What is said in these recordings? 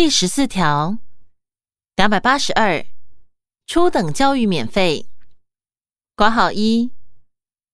第十四条，两百八十二，初等教育免费。括号一，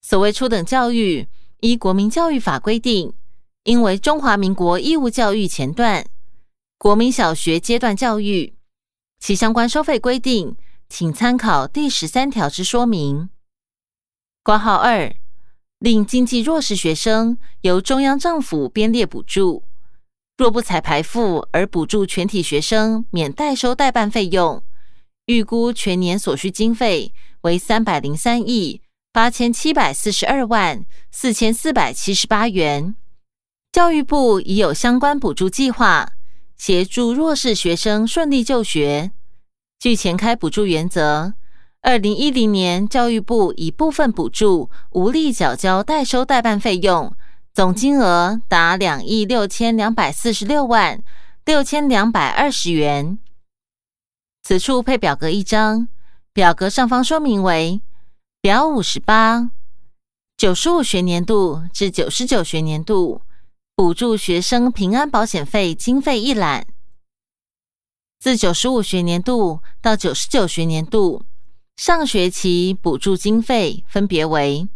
所谓初等教育，依国民教育法规定，应为中华民国义务教育前段，国民小学阶段教育。其相关收费规定，请参考第十三条之说明。括号二，令经济弱势学生由中央政府编列补助。若不采排付而补助全体学生免代收代办费用，预估全年所需经费为三百零三亿八千七百四十二万四千四百七十八元。教育部已有相关补助计划，协助弱势学生顺利就学。据前开补助原则，二零一零年教育部以部分补助无力缴交代收代办费用。总金额达两亿六千两百四十六万六千两百二十元。此处配表格一张，表格上方说明为表五十八，九十五学年度至九十九学年度补助学生平安保险费经费一览。自九十五学年度到九十九学年度，上学期补助经费分别为。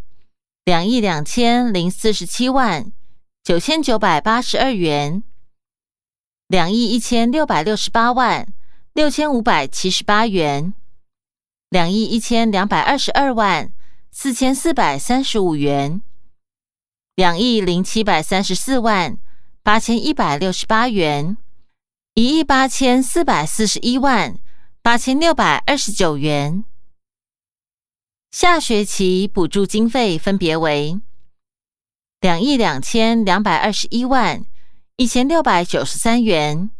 两亿两千零四十七万九千九百八十二元，两亿一千六百六十八万六千五百七十八元，两亿一千两百二十二万四千四百三十五元，两亿零七百三十四万八千一百六十八元，一亿八千四百四十一万八千六百二十九元。下学期补助经费分别为两亿两千两百二十一万一千六百九十三元，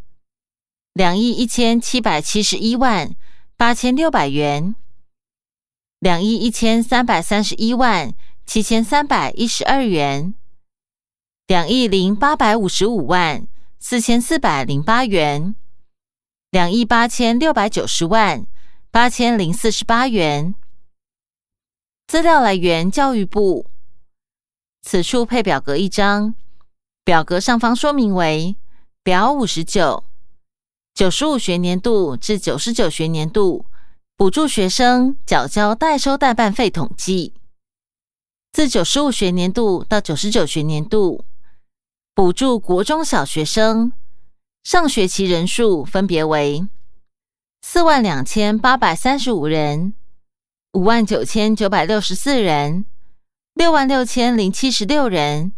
两亿一千七百七十一万八千六百元，两亿一千三百三十一万七千三百一十二元，两亿零八百五十五万四千四百零八元，两亿八千六百九十万八千零四十八元。资料来源：教育部。此处配表格一张，表格上方说明为表五十九，九十五学年度至九十九学年度补助学生缴交代收代办费统计。自九十五学年度到九十九学年度，补助国中小学生上学期人数分别为四万两千八百三十五人。五万九千九百六十四人，六万六千零七十六人，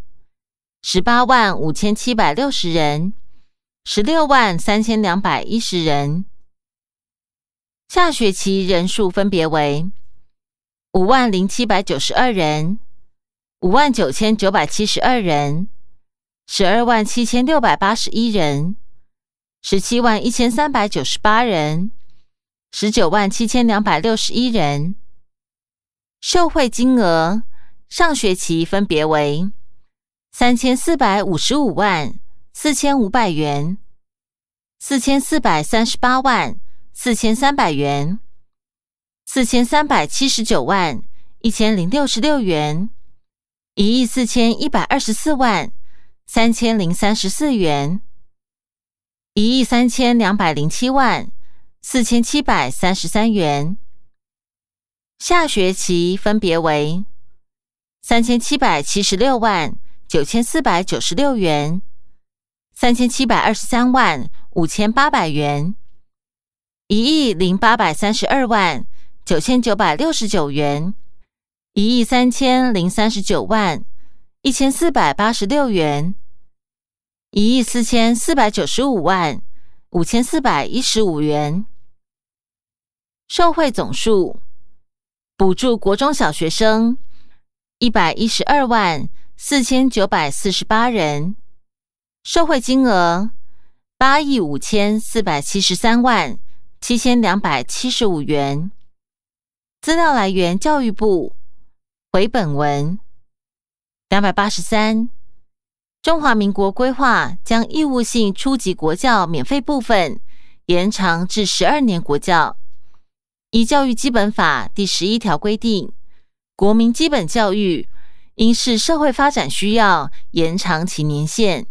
十八万五千七百六十人，十六万三千两百一十人。下学期人数分别为五万零七百九十二人，五万九千九百七十二人，十二万七千六百八十一人，十七万一千三百九十八人，十九万七千两百六十一人。受惠金额，上学期分别为三千四百五十五万四千五百元、四千四百三十八万四千三百元、四千三百七十九万一千零六十六元、一亿四千一百二十四万三千零三十四元、一亿三千两百零七万四千七百三十三元。下学期分别为三千七百七十六万九千四百九十六元、三千七百二十三万五千八百元、一亿零八百三十二万九千九百六十九元、一亿三千零三十九万一千四百八十六元、一亿四千四百九十五万五千四百一十五元。受惠总数。补助国中小学生一百一十二万四千九百四十八人，受惠金额八亿五千四百七十三万七千两百七十五元。资料来源：教育部。回本文两百八十三。中华民国规划将义务性初级国教免费部分延长至十二年国教。依《教育基本法》第十一条规定，国民基本教育应视社会发展需要延长其年限。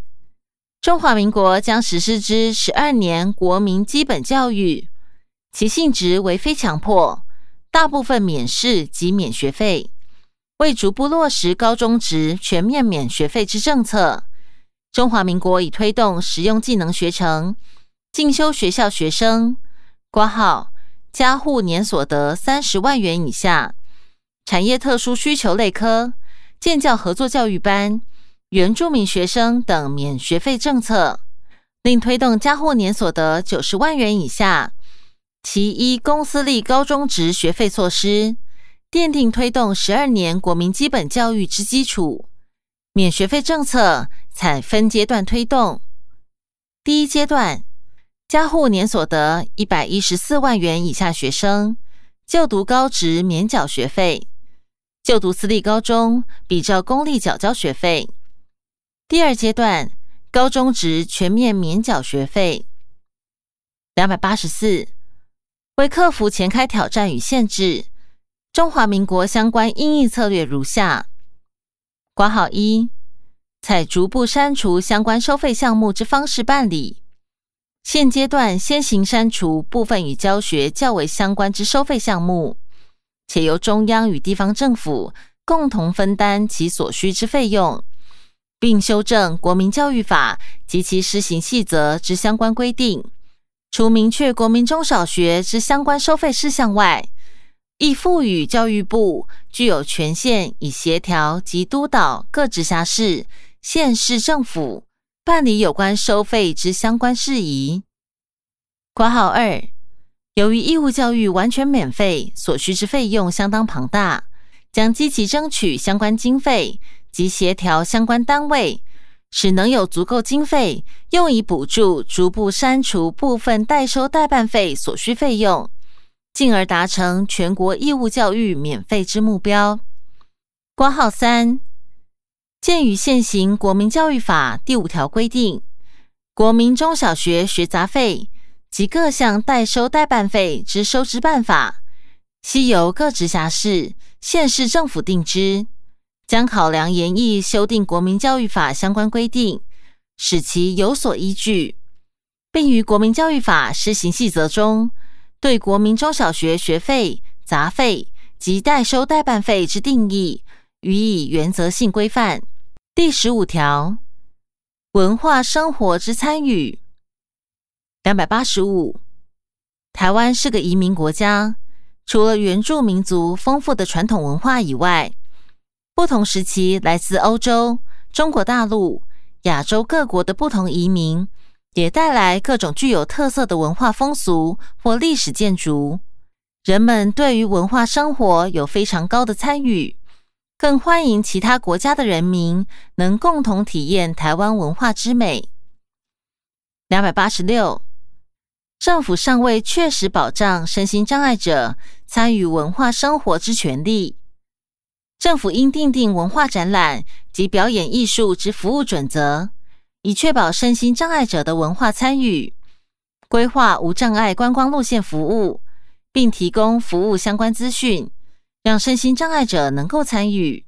中华民国将实施之十二年国民基本教育，其性质为非强迫，大部分免试及免学费。为逐步落实高中职全面免学费之政策，中华民国已推动实用技能学程进修学校学生挂号家户年所得三十万元以下，产业特殊需求类科建教合作教育班。原住民学生等免学费政策，另推动加户年所得九十万元以下，其一公私立高中职学费措施，奠定推动十二年国民基本教育之基础。免学费政策采分阶段推动。第一阶段，加户年所得一百一十四万元以下学生就读高职免缴学费，就读私立高中比照公立缴交学费。第二阶段，高中职全面免缴学费。两百八十四，为克服前开挑战与限制，中华民国相关应应策略如下：括号一，采逐步删除相关收费项目之方式办理。现阶段先行删除部分与教学较为相关之收费项目，且由中央与地方政府共同分担其所需之费用。并修正国民教育法及其施行细则之相关规定，除明确国民中小学之相关收费事项外，亦赋予教育部具有权限，以协调及督导各直辖市、县市政府办理有关收费之相关事宜。括号二，由于义务教育完全免费，所需之费用相当庞大，将积极争取相关经费。及协调相关单位，使能有足够经费用以补助逐步删除部分代收代办费所需费用，进而达成全国义务教育免费之目标。挂号三，鉴于现行国民教育法第五条规定，国民中小学学杂费及各项代收代办费之收支办法，悉由各直辖市、县市政府定之。将考量研议修订国民教育法相关规定，使其有所依据，并于国民教育法施行细则中，对国民中小学学费、杂费及代收代办费之定义予以原则性规范。第十五条，文化生活之参与。两百八十五，台湾是个移民国家，除了原住民族丰富的传统文化以外，不同时期来自欧洲、中国大陆、亚洲各国的不同移民，也带来各种具有特色的文化风俗或历史建筑。人们对于文化生活有非常高的参与，更欢迎其他国家的人民能共同体验台湾文化之美。两百八十六，政府尚未确实保障身心障碍者参与文化生活之权利。政府应订定文化展览及表演艺术之服务准则，以确保身心障碍者的文化参与；规划无障碍观光路线服务，并提供服务相关资讯，让身心障碍者能够参与。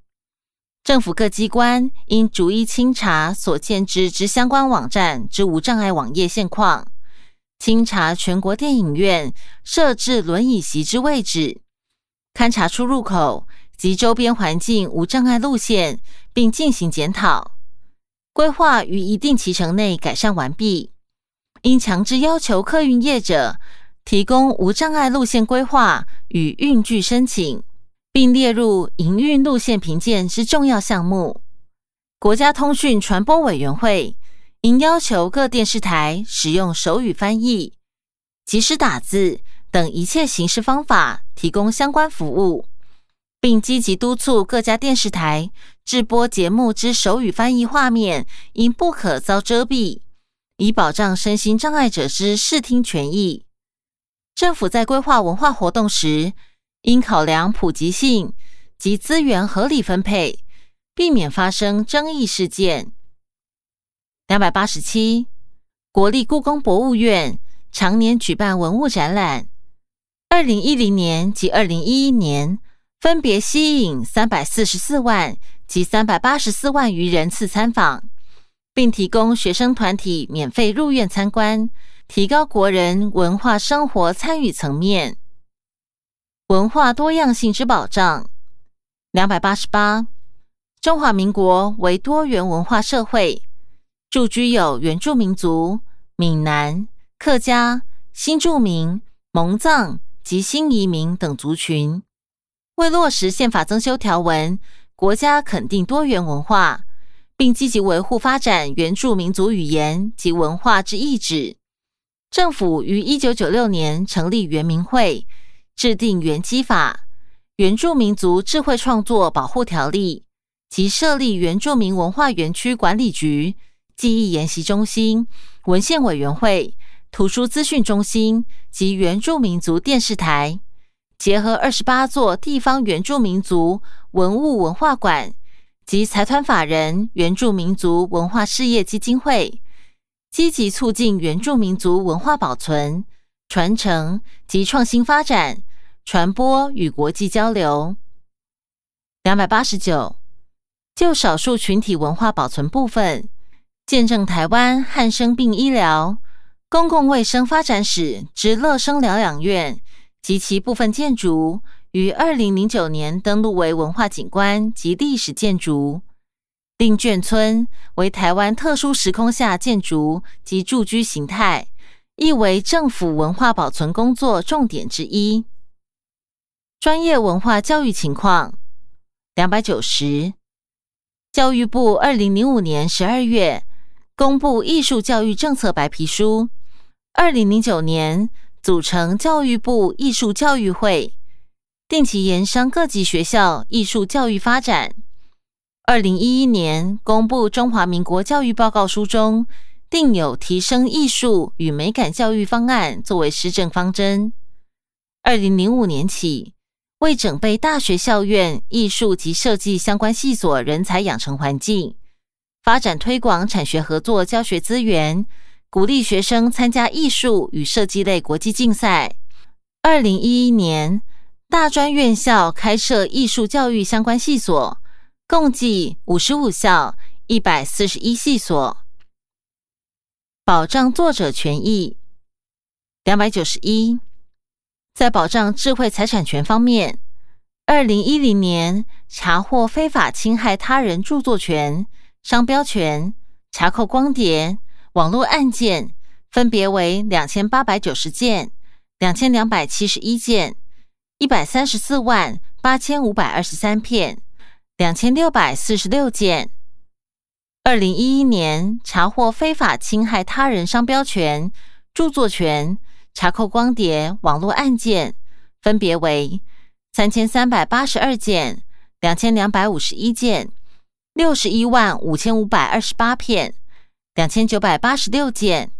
政府各机关应逐一清查所建制之相关网站之无障碍网页现况，清查全国电影院设置轮椅席之位置，勘察出入口。及周边环境无障碍路线，并进行检讨规划，于一定期程内改善完毕。应强制要求客运业者提供无障碍路线规划与运具申请，并列入营运路线评鉴之重要项目。国家通讯传播委员会应要求各电视台使用手语翻译、即时打字等一切形式方法提供相关服务。并积极督促各家电视台制播节目之手语翻译画面，应不可遭遮蔽，以保障身心障碍者之视听权益。政府在规划文化活动时，应考量普及性及资源合理分配，避免发生争议事件。两百八十七，国立故宫博物院常年举办文物展览，二零一零年及二零一一年。分别吸引三百四十四万及三百八十四万余人次参访，并提供学生团体免费入院参观，提高国人文化生活参与层面。文化多样性之保障。两百八十八，中华民国为多元文化社会，住居有原住民族、闽南、客家、新住民、蒙藏及新移民等族群。为落实宪法增修条文，国家肯定多元文化。并积极维护发展原住民族语言及文化之意志。政府于一九九六年成立原民会，制定原基法、原住民族智慧创作保护条例及设立原住民文化园区管理局、记忆研习中心、文献委员会、图书资讯中心及原住民族电视台，结合二十八座地方原住民族文物文化馆。及财团法人原住民族文化事业基金会，积极促进原住民族文化保存、传承及创新发展、传播与国际交流。两百八十九，就少数群体文化保存部分，见证台湾汉生病医疗公共卫生发展史之乐生疗养院及其部分建筑。于二零零九年登录为文化景观及历史建筑，令眷村为台湾特殊时空下建筑及住居形态，亦为政府文化保存工作重点之一。专业文化教育情况：两百九十，教育部二零零五年十二月公布艺术教育政策白皮书，二零零九年组成教育部艺术教育会。定期研商各级学校艺术教育发展。二零一一年公布《中华民国教育报告书》中，定有提升艺术与美感教育方案作为施政方针。二零零五年起，为整备大学校院艺术及设计相关系所人才养成环境，发展推广产学合作教学资源，鼓励学生参加艺术与设计类国际竞赛。二零一一年。大专院校开设艺术教育相关系所，共计五十五校，一百四十一系所。保障作者权益，两百九十一。在保障智慧财产权方面，二零一零年查获非法侵害他人著作权、商标权、查扣光碟、网络案件，分别为两千八百九十件、两千两百七十一件。一百三十四万八千五百二十三片，两千六百四十六件。二零一一年查获非法侵害他人商标权、著作权、查扣光碟、网络案件，分别为三千三百八十二件、两千两百五十一件、六十一万五千五百二十八片、两千九百八十六件。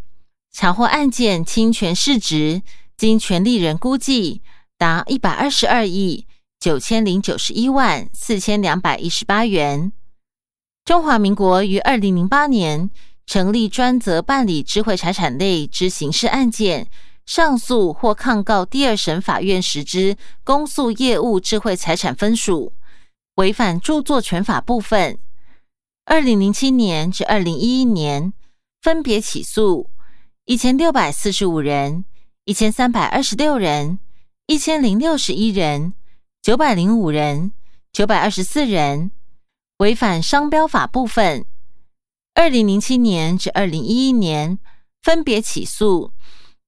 查获案件侵权市值，经权利人估计。达一百二十二亿九千零九十一万四千两百一十八元。中华民国于二零零八年成立专责办理智慧财产类之刑事案件上诉或抗告第二审法院时之公诉业务智慧财产分属，违反著作权法部分。二零零七年至二零一一年分别起诉一千六百四十五人、一千三百二十六人。一千零六十一人，九百零五人，九百二十四人违反商标法部分。二零零七年至二零一一年分别起诉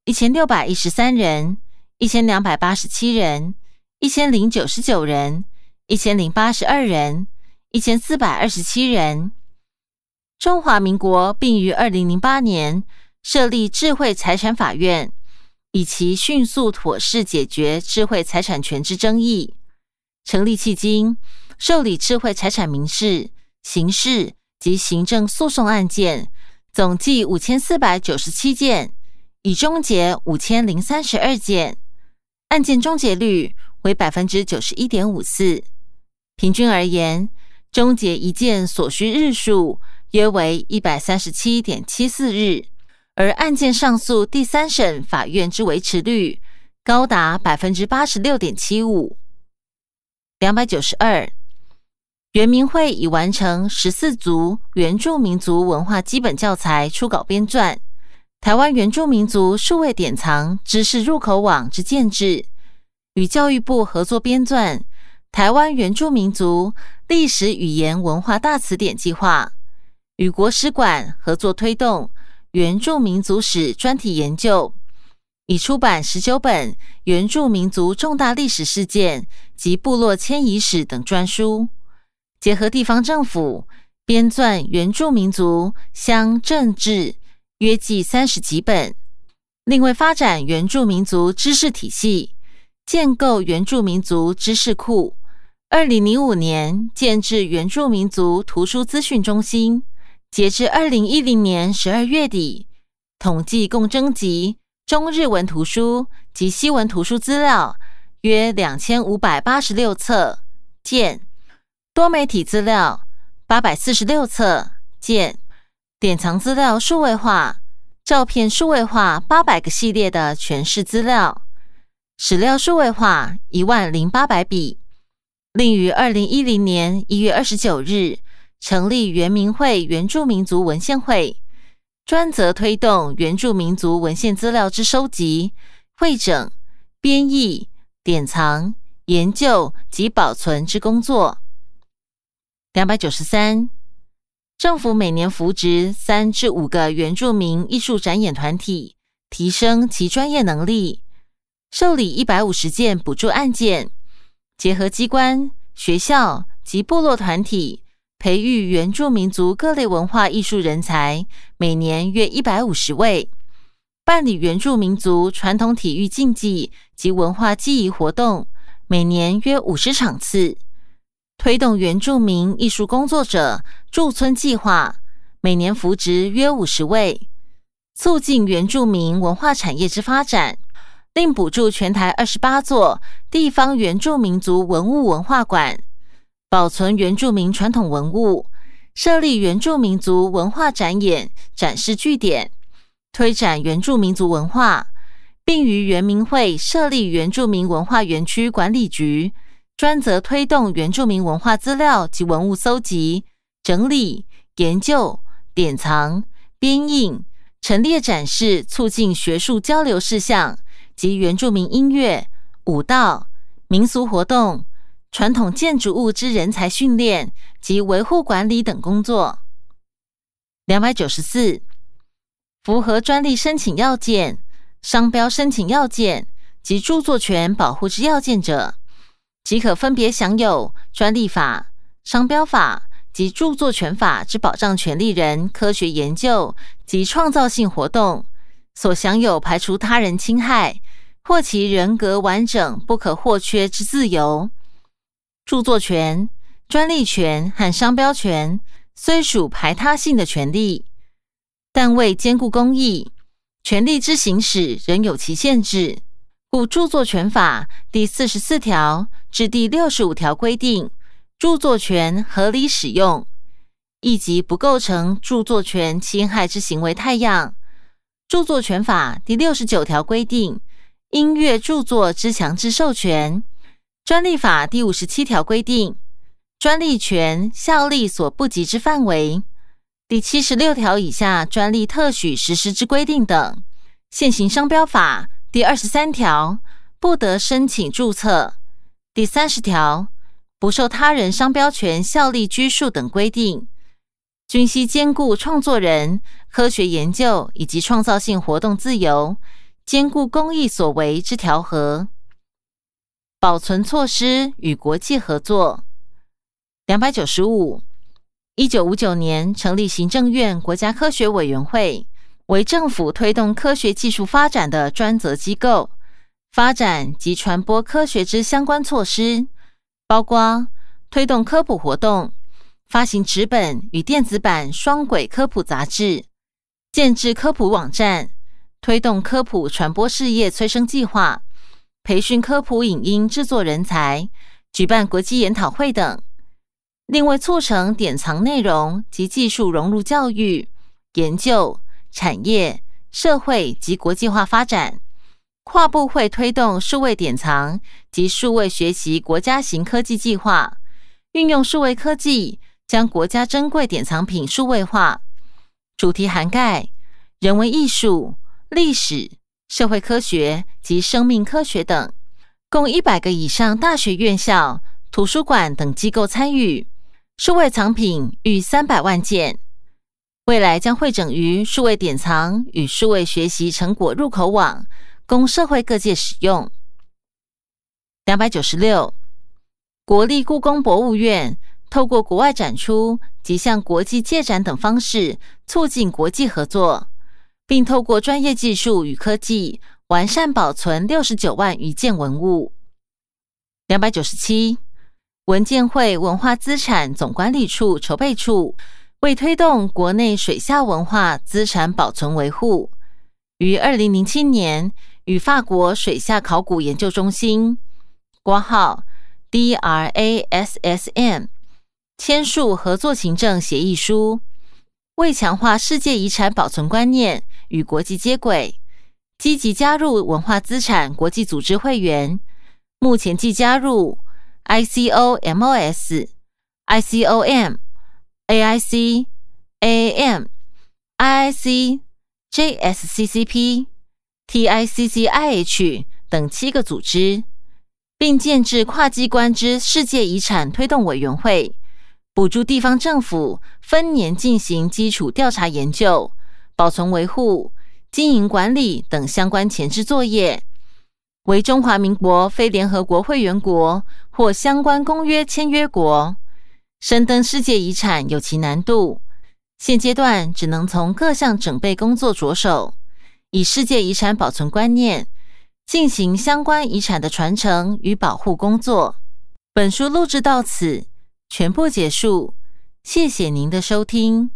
一千六百一十三人，一千两百八十七人，一千零九十九人，一千零八十二人，一千四百二十七人。中华民国并于二零零八年设立智慧财产法院。以其迅速妥适解决智慧财产权之争议。成立迄今，受理智慧财产民事、刑事及行政诉讼案件总计五千四百九十七件，已终结五千零三十二件，案件终结率为百分之九十一点五四。平均而言，终结一件所需日数约为一百三十七点七四日。而案件上诉第三审法院之维持率高达百分之八十六点七五。两百九十二，原民会已完成十四族原住民族文化基本教材初稿编撰，台湾原住民族数位典藏知识入口网之建制，与教育部合作编撰台湾原住民族历史语言文化大词典计划，与国史馆合作推动原住民族史专题研究，已出版十九本原住民族重大历史事件及部落迁移史等专书。结合地方政府编撰原住民族乡政志，约计三十几本。另为发展原住民族知识体系，建构原住民族知识库。二零零五年建制原住民族图书资讯中心，截至二零一零年十二月底，统计共征集中日文图书及西文图书资料约两千五百八十六册，建。多媒体资料八百四十六册，见典藏资料数位化、照片数位化八百个系列的全市资料，史料数位化一万零八百笔。另于二零一零年一月二十九日成立原民会原住民族文献会，专责推动原住民族文献资料之收集、会整、编译、典藏、研究及保存之工作。两百九十三，政府每年扶植三至五个原住民艺术展演团体，提升其专业能力，受理一百五十件补助案件，结合机关、学校及部落团体，培育原住民族各类文化艺术人才，每年约一百五十位，办理原住民族传统体育竞技及文化记忆活动，每年约五十场次。推动原住民艺术工作者驻村计划，每年扶植约五十位，促进原住民文化产业之发展。另补助全台二十八座地方原住民族文物文化馆，保存原住民传统文物，设立原住民族文化展演展示据点，推展原住民族文化，并于原民会设立原住民文化园区管理局。专责推动原住民文化资料及文物搜集、整理、研究、典藏、编印、陈列、展示，促进学术交流事项及原住民音乐、舞蹈、民俗活动、传统建筑物之人才训练及维护管理等工作。两百九十四，符合专利申请要件、商标申请要件及著作权保护之要件者。即可分别享有专利法、商标法及著作权法之保障权利人科学研究及创造性活动所享有排除他人侵害或其人格完整不可或缺之自由。著作权、专利权和商标权虽属排他性的权利，但为兼顾公益，权利之行使仍有其限制。故著作权法第四十四条至第六十五条规定，著作权合理使用，亦即不构成著作权侵害之行为太样。著作权法第六十九条规定，音乐著作之强制授权。专利法第五十七条规定，专利权效力所不及之范围。第七十六条以下专利特许实施之规定等。现行商标法。第二十三条，不得申请注册。第三十条，不受他人商标权效力拘束等规定，均需兼顾创作人科学研究以及创造性活动自由，兼顾公益所为之调和。保存措施与国际合作。两百九十五，一九五九年成立行政院国家科学委员会。为政府推动科学技术发展的专责机构，发展及传播科学之相关措施，包括推动科普活动、发行纸本与电子版双轨科普杂志、建制科普网站、推动科普传播事业催生计划、培训科普影音制作人才、举办国际研讨会等。另外促成典藏内容及技术融入教育研究。产业、社会及国际化发展，跨部会推动数位典藏及数位学习国家型科技计划，运用数位科技，将国家珍贵典藏品数位化。主题涵盖人文艺术、历史、社会科学及生命科学等，共一百个以上大学院校、图书馆等机构参与。数位藏品逾三百万件，未来将汇整于数位典藏与数位学习成果入口网，供社会各界使用。两百九十六，国立故宫博物院透过国外展出及向国际借展等方式，促进国际合作，并透过专业技术与科技，完善保存六十九万余件文物。两百九十七。文建会文化资产总管理处筹备处为推动国内水下文化资产保存维护，于二零零七年与法国水下考古研究中心（括号 DRASSM） 签署合作行政协议书，为强化世界遗产保存观念与国际接轨，积极加入文化资产国际组织会员。目前即加入。ICOMOS、ICOM、AIC、AM、IIC、JSCCP、TICCIH 等七个组织，并建制跨机关之世界遗产推动委员会，补助地方政府分年进行基础调查研究、保存维护、经营管理等相关前置作业。为中华民国非联合国会员国或相关公约签约国，申登世界遗产有其难度。现阶段只能从各项准备工作着手，以世界遗产保存观念进行相关遗产的传承与保护工作。本书录制到此，全部结束。谢谢您的收听。